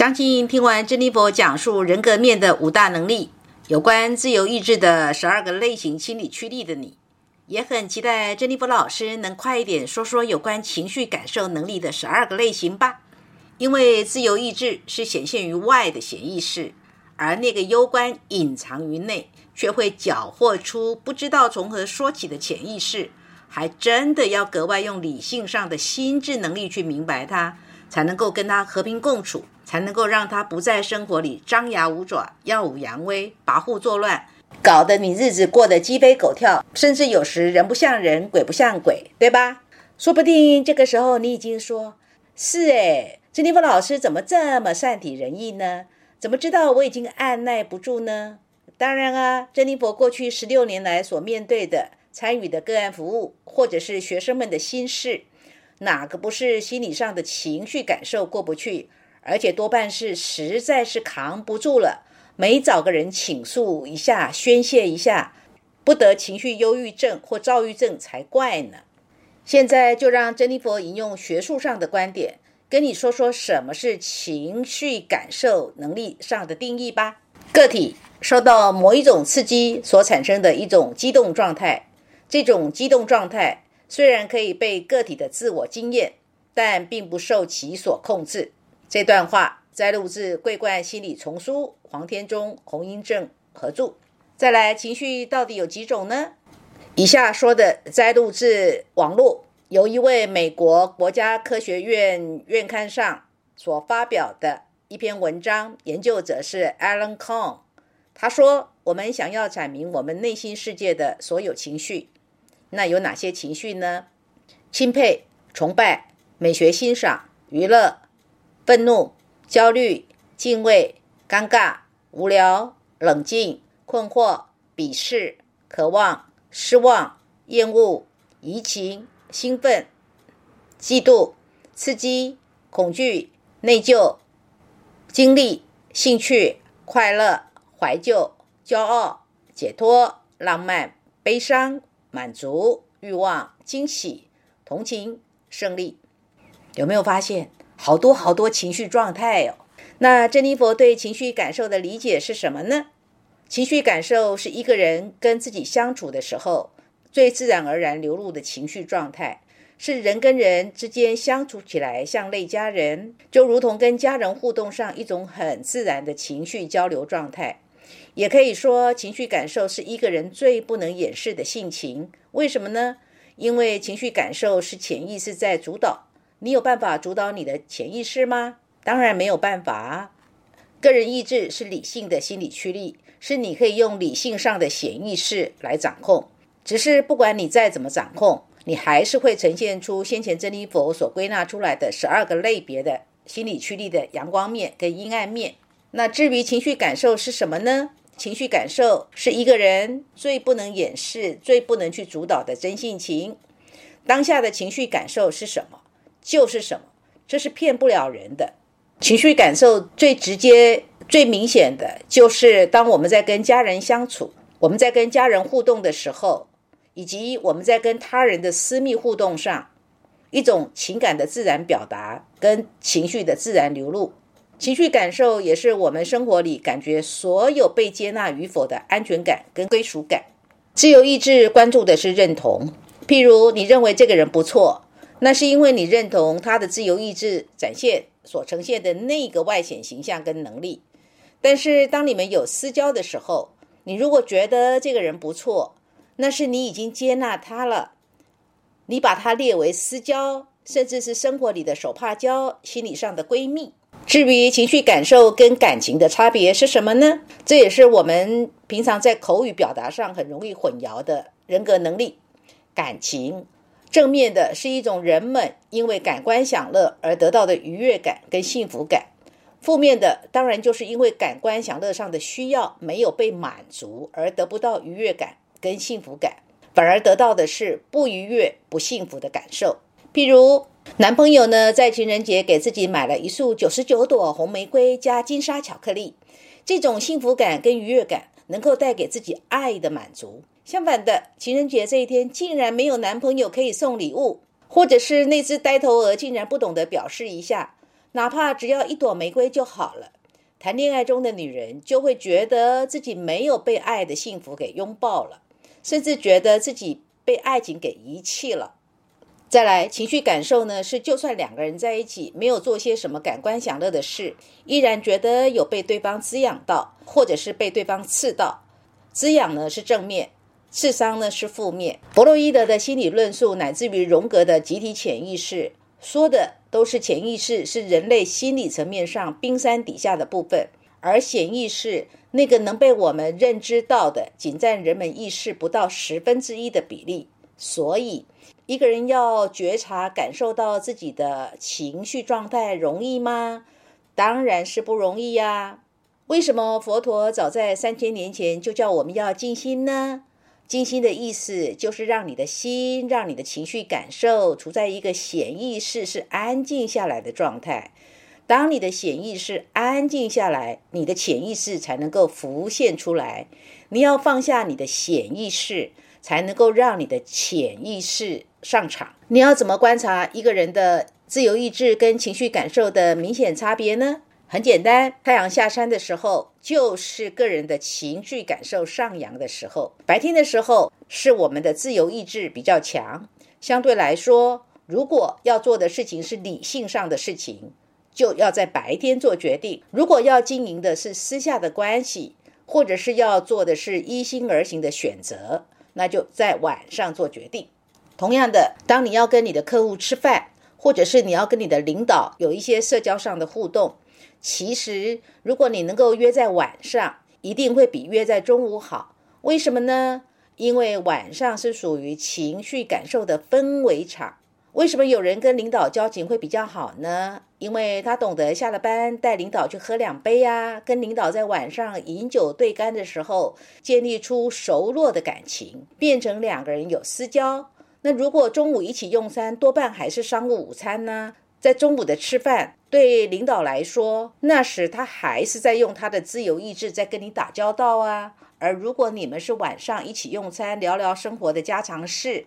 相信听完珍妮佛讲述人格面的五大能力，有关自由意志的十二个类型心理驱力的你，也很期待珍妮佛老师能快一点说说有关情绪感受能力的十二个类型吧。因为自由意志是显现于外的潜意识，而那个攸关隐藏于内，却会缴获出不知道从何说起的潜意识，还真的要格外用理性上的心智能力去明白它，才能够跟它和平共处。才能够让他不在生活里张牙舞爪、耀武扬威、跋扈作乱，搞得你日子过得鸡飞狗跳，甚至有时人不像人，鬼不像鬼，对吧？说不定这个时候你已经说：“是诶，珍妮弗老师怎么这么善体人意呢？怎么知道我已经按耐不住呢？”当然啊，珍妮佛过去十六年来所面对的、参与的个案服务，或者是学生们的心事，哪个不是心理上的情绪感受过不去？而且多半是实在是扛不住了，没找个人倾诉一下、宣泄一下，不得情绪忧郁症或躁郁症才怪呢。现在就让珍妮佛引用学术上的观点，跟你说说什么是情绪感受能力上的定义吧。个体受到某一种刺激所产生的一种激动状态，这种激动状态虽然可以被个体的自我经验，但并不受其所控制。这段话摘录自桂冠心理丛书，黄天中、洪英正合著。再来，情绪到底有几种呢？以下说的摘录自网络，由一位美国国家科学院院刊上所发表的一篇文章，研究者是 Alan Kong。他说：“我们想要阐明我们内心世界的所有情绪，那有哪些情绪呢？钦佩、崇拜、美学欣赏、娱乐。”愤怒、焦虑、敬畏、尴尬、无聊、冷静、困惑、鄙视、渴望、失望、厌恶、移情、兴奋、嫉妒、刺激、恐惧、内疚、经历、兴趣、快乐、怀旧、骄傲、解脱、浪漫、悲伤、满足、欲望、惊喜、同情、胜利，有没有发现？好多好多情绪状态哦。那珍妮佛对情绪感受的理解是什么呢？情绪感受是一个人跟自己相处的时候最自然而然流露的情绪状态，是人跟人之间相处起来像类家人，就如同跟家人互动上一种很自然的情绪交流状态。也可以说，情绪感受是一个人最不能掩饰的性情。为什么呢？因为情绪感受是潜意识在主导。你有办法主导你的潜意识吗？当然没有办法。个人意志是理性的心理驱力，是你可以用理性上的显意识来掌控。只是不管你再怎么掌控，你还是会呈现出先前真理佛所归纳出来的十二个类别的心理驱力的阳光面跟阴暗面。那至于情绪感受是什么呢？情绪感受是一个人最不能掩饰、最不能去主导的真性情。当下的情绪感受是什么？就是什么？这是骗不了人的。情绪感受最直接、最明显的就是，当我们在跟家人相处，我们在跟家人互动的时候，以及我们在跟他人的私密互动上，一种情感的自然表达跟情绪的自然流露。情绪感受也是我们生活里感觉所有被接纳与否的安全感跟归属感。自由意志关注的是认同，譬如你认为这个人不错。那是因为你认同他的自由意志展现所呈现的那个外显形象跟能力，但是当你们有私交的时候，你如果觉得这个人不错，那是你已经接纳他了，你把他列为私交，甚至是生活里的手帕交、心理上的闺蜜。至于情绪感受跟感情的差别是什么呢？这也是我们平常在口语表达上很容易混淆的人格能力，感情。正面的是一种人们因为感官享乐而得到的愉悦感跟幸福感，负面的当然就是因为感官享乐上的需要没有被满足而得不到愉悦感跟幸福感，反而得到的是不愉悦、不幸福的感受。譬如男朋友呢，在情人节给自己买了一束九十九朵红玫瑰加金沙巧克力，这种幸福感跟愉悦感能够带给自己爱的满足。相反的，情人节这一天竟然没有男朋友可以送礼物，或者是那只呆头鹅竟然不懂得表示一下，哪怕只要一朵玫瑰就好了。谈恋爱中的女人就会觉得自己没有被爱的幸福给拥抱了，甚至觉得自己被爱情给遗弃了。再来，情绪感受呢，是就算两个人在一起没有做些什么感官享乐的事，依然觉得有被对方滋养到，或者是被对方刺到。滋养呢是正面，智商呢是负面。弗洛伊德的心理论述，乃至于荣格的集体潜意识，说的。都是潜意识，是人类心理层面上冰山底下的部分，而显意识那个能被我们认知到的，仅占人们意识不到十分之一的比例。所以，一个人要觉察、感受到自己的情绪状态容易吗？当然是不容易呀。为什么佛陀早在三千年前就叫我们要静心呢？静心的意思就是让你的心，让你的情绪感受处在一个显意识是安静下来的状态。当你的显意识安静下来，你的潜意识才能够浮现出来。你要放下你的显意识，才能够让你的潜意识上场。你要怎么观察一个人的自由意志跟情绪感受的明显差别呢？很简单，太阳下山的时候，就是个人的情绪感受上扬的时候；白天的时候，是我们的自由意志比较强。相对来说，如果要做的事情是理性上的事情，就要在白天做决定；如果要经营的是私下的关系，或者是要做的是依心而行的选择，那就在晚上做决定。同样的，当你要跟你的客户吃饭，或者是你要跟你的领导有一些社交上的互动。其实，如果你能够约在晚上，一定会比约在中午好。为什么呢？因为晚上是属于情绪感受的氛围场。为什么有人跟领导交情会比较好呢？因为他懂得下了班带领导去喝两杯呀，跟领导在晚上饮酒对干的时候，建立出熟络的感情，变成两个人有私交。那如果中午一起用餐，多半还是商务午餐呢？在中午的吃饭，对领导来说，那时他还是在用他的自由意志在跟你打交道啊。而如果你们是晚上一起用餐，聊聊生活的家常事，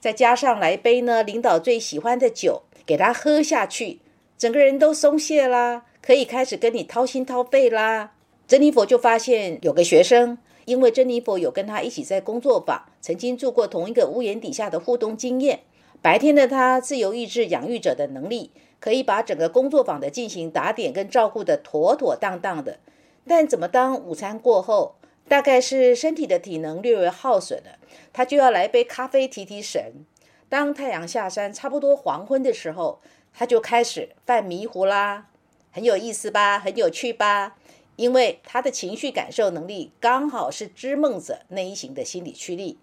再加上来杯呢领导最喜欢的酒给他喝下去，整个人都松懈啦，可以开始跟你掏心掏肺啦。珍妮佛就发现有个学生，因为珍妮佛有跟他一起在工作坊，曾经住过同一个屋檐底下的互动经验。白天的他，自由意志养育者的能力，可以把整个工作坊的进行打点跟照顾的妥妥当当的。但怎么当午餐过后，大概是身体的体能略微耗损了，他就要来杯咖啡提提神。当太阳下山，差不多黄昏的时候，他就开始犯迷糊啦。很有意思吧？很有趣吧？因为他的情绪感受能力刚好是织梦者那一型的心理驱力。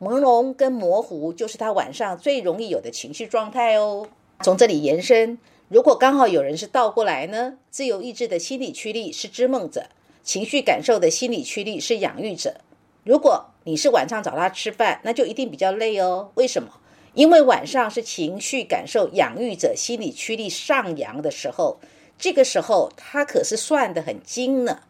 朦胧跟模糊就是他晚上最容易有的情绪状态哦。从这里延伸，如果刚好有人是倒过来呢？自由意志的心理驱力是织梦者，情绪感受的心理驱力是养育者。如果你是晚上找他吃饭，那就一定比较累哦。为什么？因为晚上是情绪感受养育者心理驱力上扬的时候，这个时候他可是算得很精呢。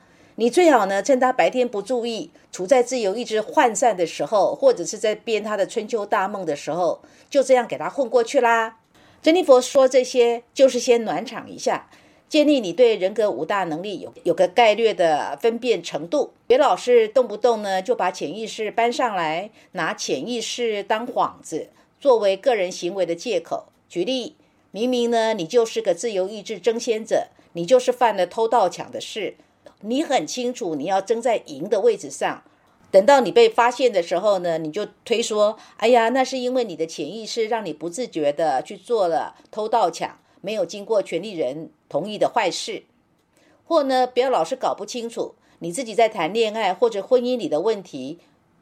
你最好呢，趁他白天不注意，处在自由意志涣散的时候，或者是在编他的春秋大梦的时候，就这样给他混过去啦。珍妮佛说这些，就是先暖场一下，建立你对人格五大能力有有个概略的分辨程度。别老是动不动呢就把潜意识搬上来，拿潜意识当幌子，作为个人行为的借口。举例，明明呢你就是个自由意志争先者，你就是犯了偷盗抢的事。你很清楚你要争在赢的位置上，等到你被发现的时候呢，你就推说：“哎呀，那是因为你的潜意识让你不自觉的去做了偷盗抢，没有经过权利人同意的坏事。”或呢，不要老是搞不清楚你自己在谈恋爱或者婚姻里的问题，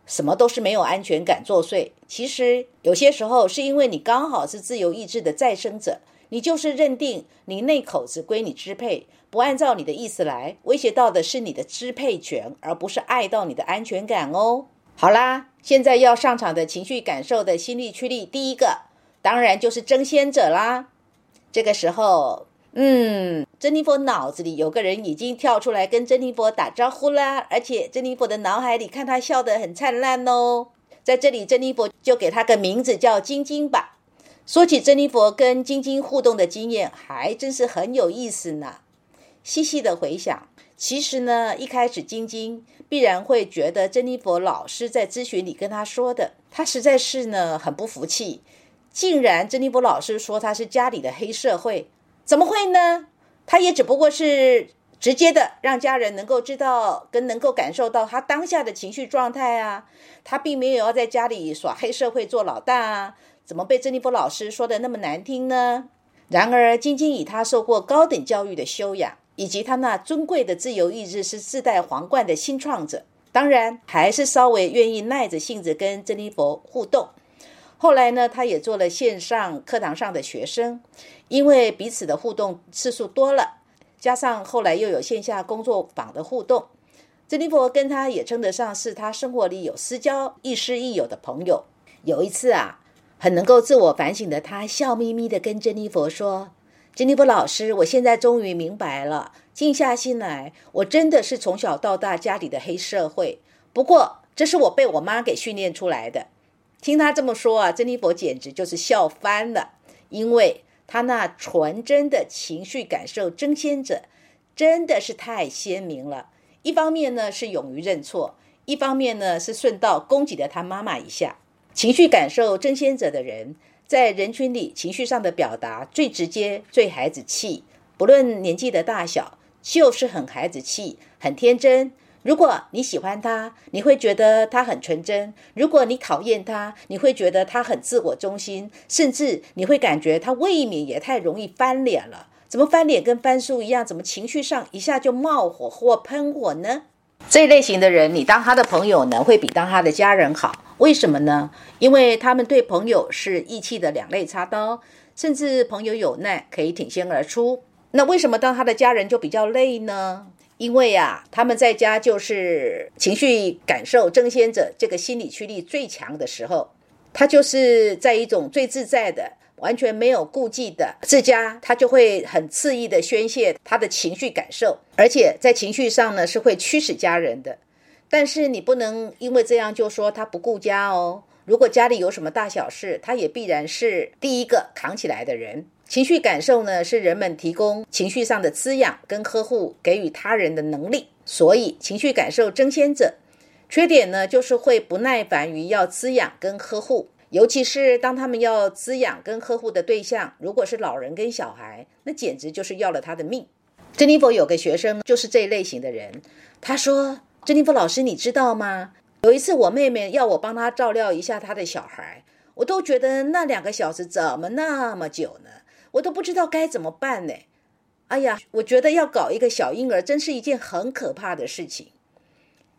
什么都是没有安全感作祟。其实有些时候是因为你刚好是自由意志的再生者。你就是认定你那口子归你支配，不按照你的意思来，威胁到的是你的支配权，而不是爱到你的安全感哦。好啦，现在要上场的情绪感受的心力驱力，第一个当然就是争先者啦。这个时候，嗯，珍妮佛脑子里有个人已经跳出来跟珍妮佛打招呼啦，而且珍妮佛的脑海里看他笑得很灿烂哦。在这里，珍妮佛就给他个名字叫晶晶吧。说起珍妮佛跟晶晶互动的经验，还真是很有意思呢。细细的回想，其实呢，一开始晶晶必然会觉得珍妮佛老师在咨询里跟她说的，她实在是呢很不服气。竟然珍妮佛老师说她是家里的黑社会，怎么会呢？她也只不过是直接的让家人能够知道跟能够感受到她当下的情绪状态啊，她并没有要在家里耍黑社会做老大啊。怎么被珍妮佛老师说的那么难听呢？然而，晶晶以她受过高等教育的修养，以及她那尊贵的自由意志，是自带皇冠的新创者，当然还是稍微愿意耐着性子跟珍妮佛互动。后来呢，她也做了线上课堂上的学生，因为彼此的互动次数多了，加上后来又有线下工作坊的互动，珍妮佛跟她也称得上是她生活里有私交、亦师亦友的朋友。有一次啊。很能够自我反省的他，笑眯眯的跟珍妮佛说：“珍妮佛老师，我现在终于明白了。静下心来，我真的是从小到大家里的黑社会。不过，这是我被我妈给训练出来的。”听他这么说啊，珍妮佛简直就是笑翻了，因为他那纯真的情绪感受争先者真的是太鲜明了。一方面呢是勇于认错，一方面呢是顺道攻击了他妈妈一下。情绪感受争先者的人，在人群里情绪上的表达最直接、最孩子气，不论年纪的大小，就是很孩子气、很天真。如果你喜欢他，你会觉得他很纯真；如果你讨厌他，你会觉得他很自我中心，甚至你会感觉他未免也太容易翻脸了。怎么翻脸跟翻书一样？怎么情绪上一下就冒火或喷火呢？这类型的人，你当他的朋友呢，会比当他的家人好。为什么呢？因为他们对朋友是义气的两肋插刀，甚至朋友有难可以挺身而出。那为什么当他的家人就比较累呢？因为呀，他们在家就是情绪感受争先者，这个心理驱力最强的时候，他就是在一种最自在的。完全没有顾忌的自家，他就会很肆意的宣泄他的情绪感受，而且在情绪上呢是会驱使家人的。但是你不能因为这样就说他不顾家哦。如果家里有什么大小事，他也必然是第一个扛起来的人。情绪感受呢是人们提供情绪上的滋养跟呵护，给予他人的能力。所以情绪感受争先者，缺点呢就是会不耐烦于要滋养跟呵护。尤其是当他们要滋养跟呵护的对象，如果是老人跟小孩，那简直就是要了他的命。珍妮佛有个学生就是这一类型的人。他说：“珍妮佛老师，你知道吗？有一次我妹妹要我帮她照料一下她的小孩，我都觉得那两个小时怎么那么久呢？我都不知道该怎么办呢。哎呀，我觉得要搞一个小婴儿真是一件很可怕的事情。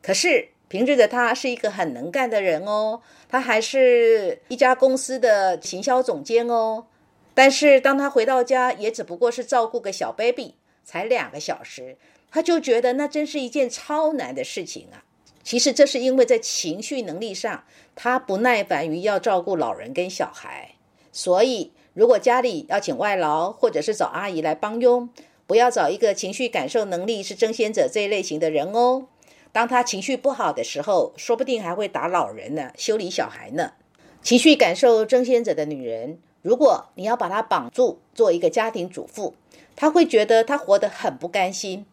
可是。”平日的他是一个很能干的人哦，他还是一家公司的行销总监哦。但是当他回到家，也只不过是照顾个小 baby，才两个小时，他就觉得那真是一件超难的事情啊。其实这是因为在情绪能力上，他不耐烦于要照顾老人跟小孩。所以如果家里要请外劳，或者是找阿姨来帮佣，不要找一个情绪感受能力是争先者这一类型的人哦。当他情绪不好的时候，说不定还会打老人呢，修理小孩呢。情绪感受争先者的女人，如果你要把她绑住，做一个家庭主妇，她会觉得她活得很不甘心。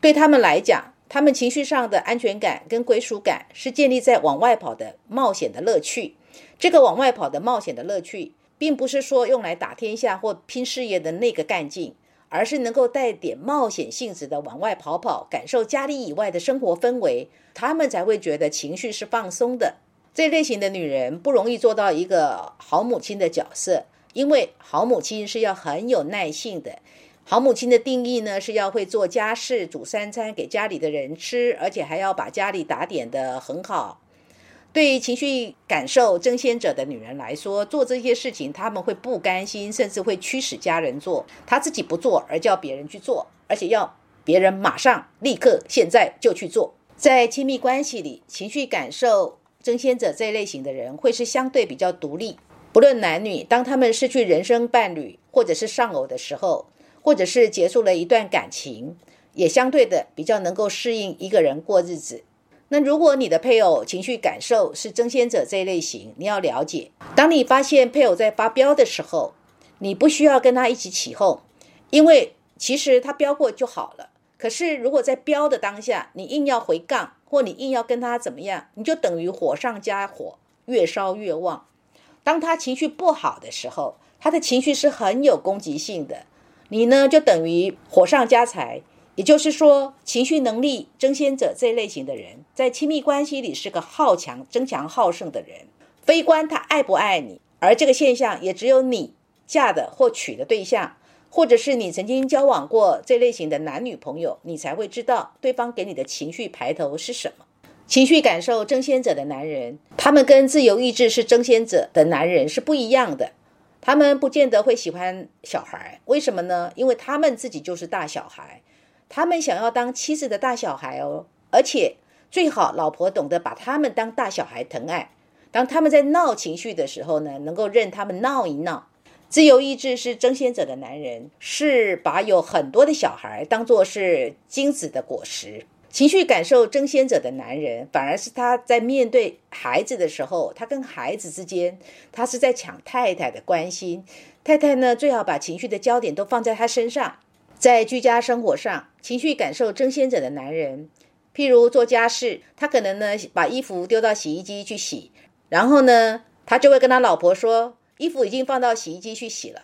对他们来讲，他们情绪上的安全感跟归属感是建立在往外跑的冒险的乐趣。这个往外跑的冒险的乐趣，并不是说用来打天下或拼事业的那个干劲。而是能够带点冒险性质的往外跑跑，感受家里以外的生活氛围，他们才会觉得情绪是放松的。这类型的女人不容易做到一个好母亲的角色，因为好母亲是要很有耐性的。好母亲的定义呢，是要会做家事、煮三餐给家里的人吃，而且还要把家里打点的很好。对于情绪感受争先者的女人来说，做这些事情他们会不甘心，甚至会驱使家人做。她自己不做，而叫别人去做，而且要别人马上、立刻、现在就去做。在亲密关系里，情绪感受争先者这一类型的人会是相对比较独立。不论男女，当他们失去人生伴侣，或者是丧偶的时候，或者是结束了一段感情，也相对的比较能够适应一个人过日子。那如果你的配偶情绪感受是争先者这一类型，你要了解，当你发现配偶在发飙的时候，你不需要跟他一起起哄，因为其实他飙过就好了。可是如果在飙的当下，你硬要回杠，或你硬要跟他怎么样，你就等于火上加火，越烧越旺。当他情绪不好的时候，他的情绪是很有攻击性的，你呢就等于火上加柴。也就是说，情绪能力争先者这类型的人，在亲密关系里是个好强、争强好胜的人。非关他爱不爱你，而这个现象也只有你嫁的或娶的对象，或者是你曾经交往过这类型的男女朋友，你才会知道对方给你的情绪排头是什么。情绪感受争先者的男人，他们跟自由意志是争先者的男人是不一样的。他们不见得会喜欢小孩，为什么呢？因为他们自己就是大小孩。他们想要当妻子的大小孩哦，而且最好老婆懂得把他们当大小孩疼爱。当他们在闹情绪的时候呢，能够任他们闹一闹。自由意志是争先者的男人，是把有很多的小孩当做是精子的果实。情绪感受争先者的男人，反而是他在面对孩子的时候，他跟孩子之间，他是在抢太太的关心。太太呢，最好把情绪的焦点都放在他身上。在居家生活上，情绪感受争先者的男人，譬如做家事，他可能呢把衣服丢到洗衣机去洗，然后呢，他就会跟他老婆说，衣服已经放到洗衣机去洗了。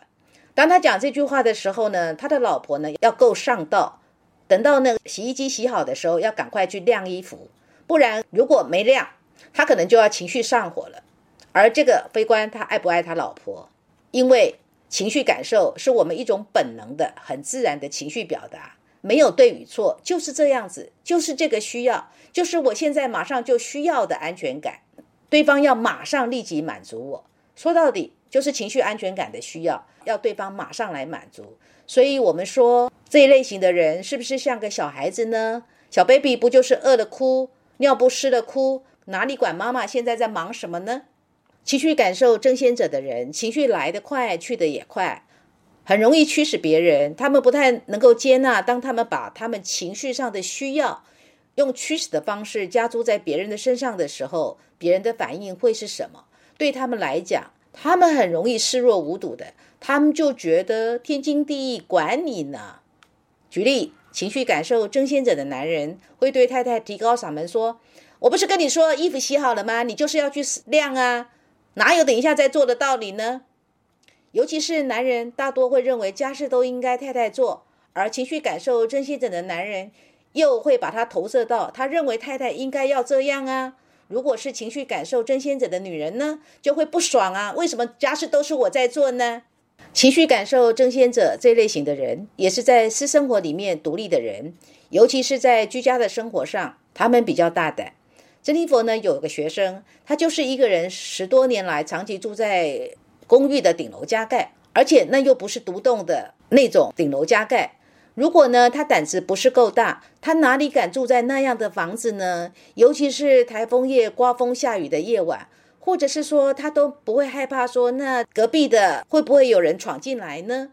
当他讲这句话的时候呢，他的老婆呢要够上道，等到那个洗衣机洗好的时候，要赶快去晾衣服，不然如果没晾，他可能就要情绪上火了。而这个非官他爱不爱他老婆，因为。情绪感受是我们一种本能的、很自然的情绪表达，没有对与错，就是这样子，就是这个需要，就是我现在马上就需要的安全感，对方要马上立即满足我。说到底，就是情绪安全感的需要，要对方马上来满足。所以，我们说这一类型的人是不是像个小孩子呢？小 baby 不就是饿了哭，尿不湿了哭，哪里管妈妈现在在忙什么呢？情绪感受争先者的人，情绪来得快，去得也快，很容易驱使别人。他们不太能够接纳，当他们把他们情绪上的需要用驱使的方式加诸在别人的身上的时候，别人的反应会是什么？对他们来讲，他们很容易视若无睹的，他们就觉得天经地义，管你呢。举例，情绪感受争先者的男人会对太太提高嗓门说：“我不是跟你说衣服洗好了吗？你就是要去晾啊。”哪有等一下再做的道理呢？尤其是男人大多会认为家事都应该太太做，而情绪感受真心者的男人又会把他投射到他认为太太应该要这样啊。如果是情绪感受真心者的女人呢，就会不爽啊。为什么家事都是我在做呢？情绪感受争先者这类型的人，也是在私生活里面独立的人，尤其是在居家的生活上，他们比较大胆。珍妮佛呢有个学生，他就是一个人十多年来长期住在公寓的顶楼加盖，而且那又不是独栋的那种顶楼加盖。如果呢他胆子不是够大，他哪里敢住在那样的房子呢？尤其是台风夜、刮风下雨的夜晚，或者是说他都不会害怕说那隔壁的会不会有人闯进来呢？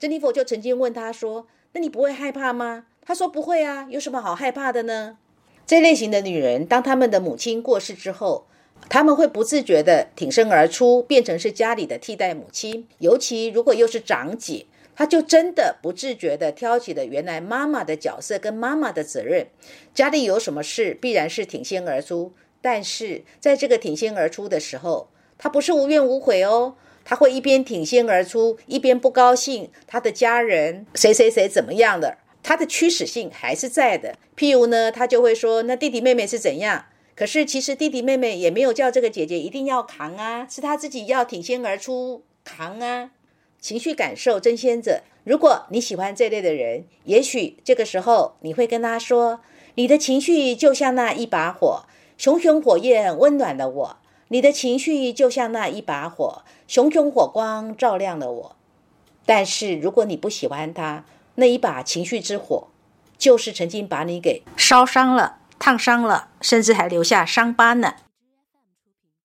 珍妮佛就曾经问他说：“那你不会害怕吗？”他说：“不会啊，有什么好害怕的呢？”这类型的女人，当他们的母亲过世之后，他们会不自觉地挺身而出，变成是家里的替代母亲。尤其如果又是长姐，她就真的不自觉地挑起了原来妈妈的角色跟妈妈的责任。家里有什么事，必然是挺身而出。但是在这个挺身而出的时候，她不是无怨无悔哦，她会一边挺身而出，一边不高兴，她的家人谁谁谁怎么样的。他的驱使性还是在的，譬如呢，他就会说：“那弟弟妹妹是怎样？”可是其实弟弟妹妹也没有叫这个姐姐一定要扛啊，是他自己要挺身而出扛啊。情绪感受争先者，如果你喜欢这类的人，也许这个时候你会跟他说：“你的情绪就像那一把火，熊熊火焰温暖了我；你的情绪就像那一把火，熊熊火光照亮了我。”但是如果你不喜欢他，那一把情绪之火，就是曾经把你给烧伤了、烫伤了，甚至还留下伤疤呢。